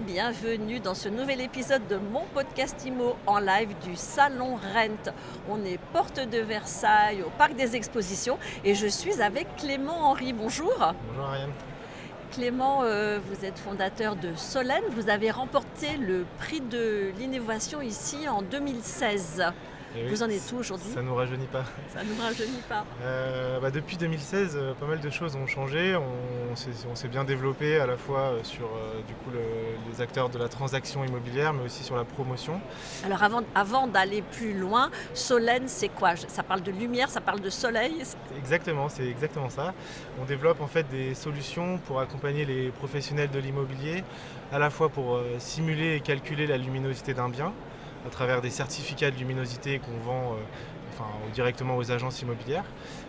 bienvenue dans ce nouvel épisode de mon podcast IMO en live du Salon Rent. On est porte de Versailles au Parc des Expositions et je suis avec Clément Henry. Bonjour. Bonjour Ariane. Clément, euh, vous êtes fondateur de Solène. Vous avez remporté le prix de l'innovation ici en 2016. Eh oui, Vous en êtes où aujourd'hui Ça nous rajeunit pas. Ça ne nous rajeunit pas. Euh, bah, depuis 2016, euh, pas mal de choses ont changé. On, s'est- on s'est bien développé à la fois euh, sur du coup, le- les acteurs de la transaction immobilière, mais aussi sur la promotion. Alors avant, avant d'aller plus loin, Solène, c'est quoi? Ça parle de lumière, ça parle de soleil? Exactement, c'est exactement ça. On développe en fait des solutions pour accompagner les professionnels de l'immobilier, à la fois pour simuler et calculer la luminosité d'un bien, à travers des certificats de luminosité qu'on vend euh, directement aux agences immobilières.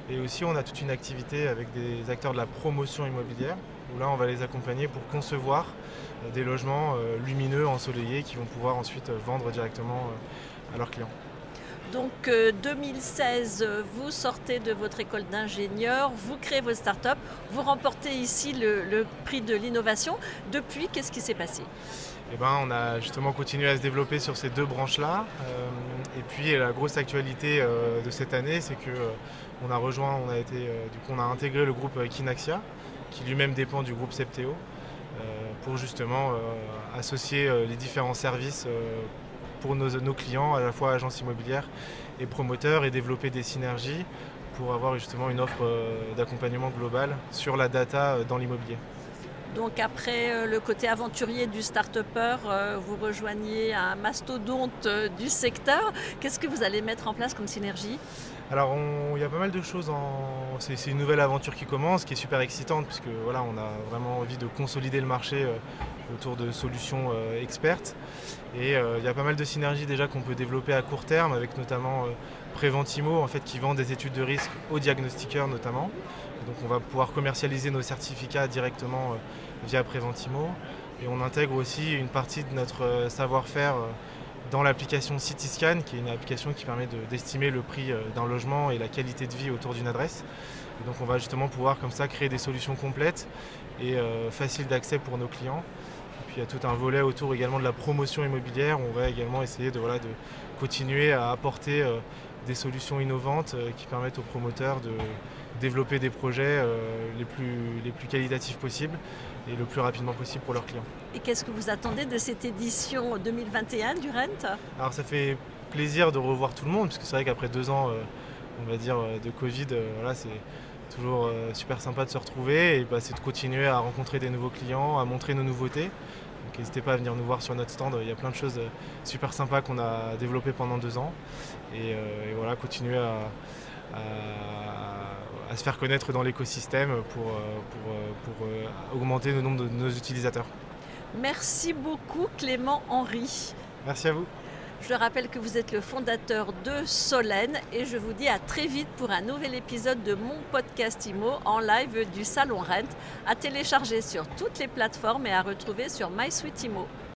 Et aussi, on a toute une activité avec des acteurs de la promotion immobilière, où là, on va les accompagner pour concevoir euh, des logements euh, lumineux, ensoleillés, qui vont pouvoir ensuite vendre directement à leurs clients. Donc euh, 2016, euh, vous sortez de votre école d'ingénieur, vous créez votre start-up, vous remportez ici le, prix de l'innovation. Depuis, qu'est-ce qui s'est passé? Eh ben, on a justement continué à se développer sur ces deux branches-là. Euh, et puis la grosse actualité euh, de cette année, c'est que euh, on a rejoint, on a été, du coup, on a intégré le groupe Kinaxia, qui lui-même dépend du groupe Septéo, euh, pour justement associer les différents services pour nos, clients, à la fois agences immobilières et promoteurs, et développer des synergies pour avoir justement une offre euh, d'accompagnement global sur la data euh, dans l'immobilier. Donc après euh, le côté aventurier du start-upper, euh, vous rejoignez un mastodonte euh, du secteur. Qu'est-ce que vous allez mettre en place comme synergie? Alors il y a pas mal de choses. C'est une nouvelle aventure qui commence, qui est super excitante, puisque voilà, on a vraiment envie de consolider le marché autour de solutions expertes. Et il y a pas mal de synergies déjà qu'on peut développer à court terme, avec notamment Preventimo, en fait, qui vend des études de risque aux diagnostiqueurs notamment. Donc on va pouvoir commercialiser nos certificats directement euh, via Preventimo. Et on intègre aussi une partie de notre euh, savoir-faire euh, dans l'application Cityscan, qui est une application qui permet de- d'estimer le prix d'un logement et la qualité de vie autour d'une adresse. Donc on va justement pouvoir comme ça créer des solutions complètes et faciles d'accès pour nos clients. Et puis il y a tout un volet autour également de la promotion immobilière. On va également essayer de, voilà, de continuer à apporter des solutions innovantes euh, qui permettent aux promoteurs de développer des projets euh, les, plus, les plus qualitatifs possibles et le plus rapidement possible pour leurs clients. Et qu'est-ce que vous attendez de cette édition 2021 du Rent? Alors ça fait plaisir de revoir tout le monde, parce que c'est vrai qu'après deux ans, euh, on va dire, de Covid, voilà, c'est toujours super sympa de se retrouver et bah, c'est de continuer à rencontrer des nouveaux clients, à montrer nos nouveautés. Donc n'hésitez pas à venir nous voir sur notre stand, il y a plein de choses euh, super sympas qu'on a développées pendant deux ans. Et, euh, et voilà, continuer à, à- à se faire connaître dans l'écosystème pour, euh, pour, pour, augmenter le nombre de nos utilisateurs. Merci beaucoup Clément Henry. Merci à vous. Je rappelle que vous êtes le fondateur de Solène et je vous dis à très vite pour un nouvel épisode de mon podcast IMO en live du Salon Rent à télécharger sur toutes les plateformes et à retrouver sur MySuite IMO.